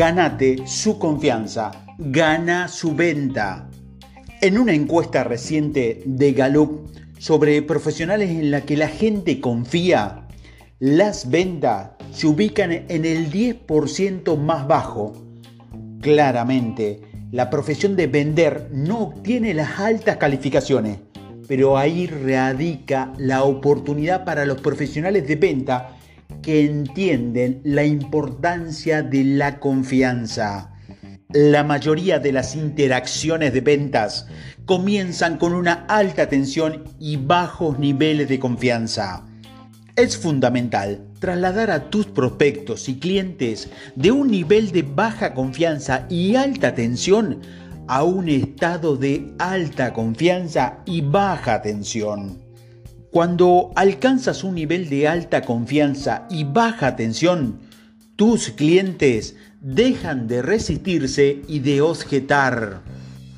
Ganate su confianza, gana su venta. En una encuesta reciente de Gallup sobre profesionales en la que la gente confía, las ventas se ubican en el 10% más bajo. Claramente, la profesión de vender no obtiene las altas calificaciones, pero ahí radica la oportunidad para los profesionales de venta que entienden la importancia de la confianza. La mayoría de las interacciones de ventas comienzan con una alta tensión y bajos niveles de confianza. Es fundamental trasladar a tus prospectos y clientes de un nivel de baja confianza y alta tensión a un estado de alta confianza y baja tensión. Cuando alcanzas un nivel de alta confianza y baja tensión, tus clientes dejan de resistirse y de objetar.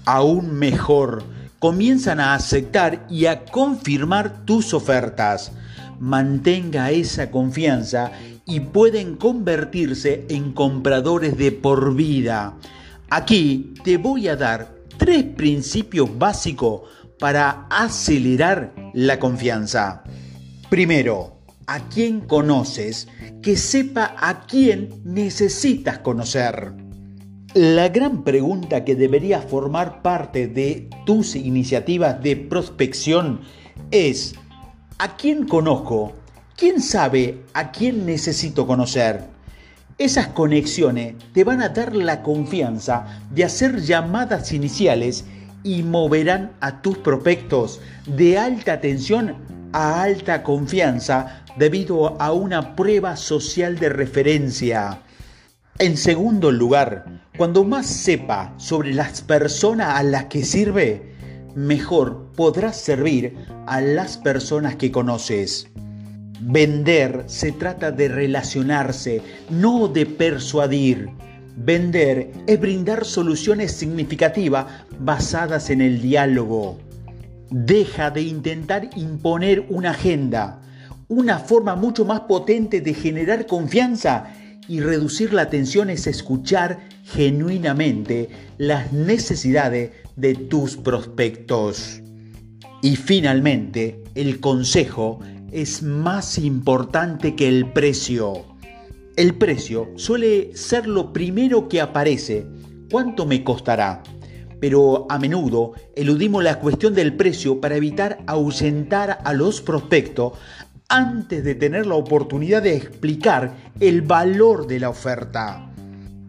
Aún mejor, comienzan a aceptar y a confirmar tus ofertas. Mantenga esa confianza y pueden convertirse en compradores de por vida. Aquí te voy a dar tres principios básicos para acelerar la confianza. Primero, a quién conoces que sepa a quién necesitas conocer. La gran pregunta que debería formar parte de tus iniciativas de prospección es, ¿a quién conozco? ¿Quién sabe a quién necesito conocer? Esas conexiones te van a dar la confianza de hacer llamadas iniciales y moverán a tus prospectos de alta tensión a alta confianza debido a una prueba social de referencia. En segundo lugar, cuando más sepa sobre las personas a las que sirve, mejor podrás servir a las personas que conoces. Vender se trata de relacionarse, no de persuadir. Vender es brindar soluciones significativas basadas en el diálogo. Deja de intentar imponer una agenda. Una forma mucho más potente de generar confianza y reducir la tensión es escuchar genuinamente las necesidades de tus prospectos. Y finalmente, el consejo es más importante que el precio. El precio suele ser lo primero que aparece. ¿Cuánto me costará? Pero a menudo eludimos la cuestión del precio para evitar ahuyentar a los prospectos antes de tener la oportunidad de explicar el valor de la oferta.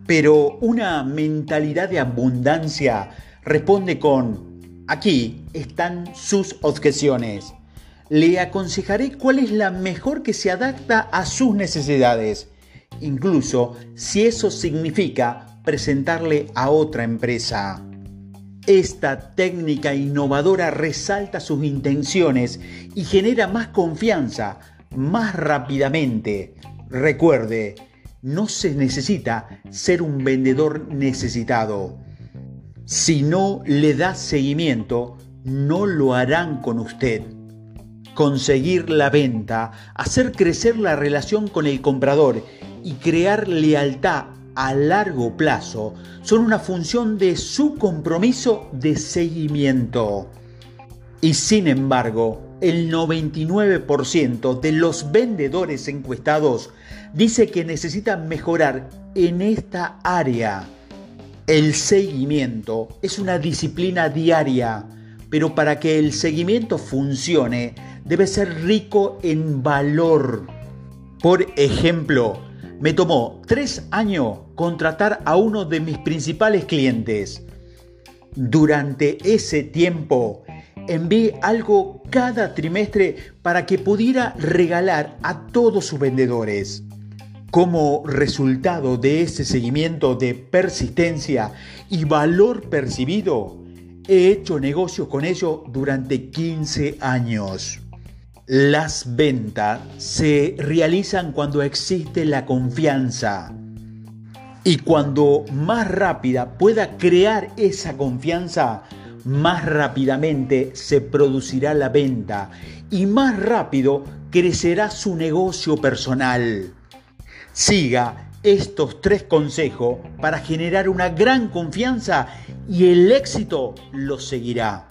Pero una mentalidad de abundancia responde con, aquí están sus objeciones. Le aconsejaré cuál es la mejor que se adapta a sus necesidades incluso si eso significa presentarle a otra empresa. Esta técnica innovadora resalta sus intenciones y genera más confianza más rápidamente. Recuerde, no se necesita ser un vendedor necesitado. Si no le da seguimiento, no lo harán con usted conseguir la venta, hacer crecer la relación con el comprador y crear lealtad a largo plazo son una función de su compromiso de seguimiento. Y sin embargo, el 99% de los vendedores encuestados dice que necesitan mejorar en esta área. El seguimiento es una disciplina diaria, pero para que el seguimiento funcione, debe ser rico en valor. Por ejemplo, me tomó tres años contratar a uno de mis principales clientes. Durante ese tiempo, envié algo cada trimestre para que pudiera regalar a todos sus vendedores. Como resultado de ese seguimiento de persistencia y valor percibido, he hecho negocios con ellos durante 15 años. Las ventas se realizan cuando existe la confianza. Y cuando más rápida pueda crear esa confianza, más rápidamente se producirá la venta y más rápido crecerá su negocio personal. Siga estos tres consejos para generar una gran confianza y el éxito lo seguirá.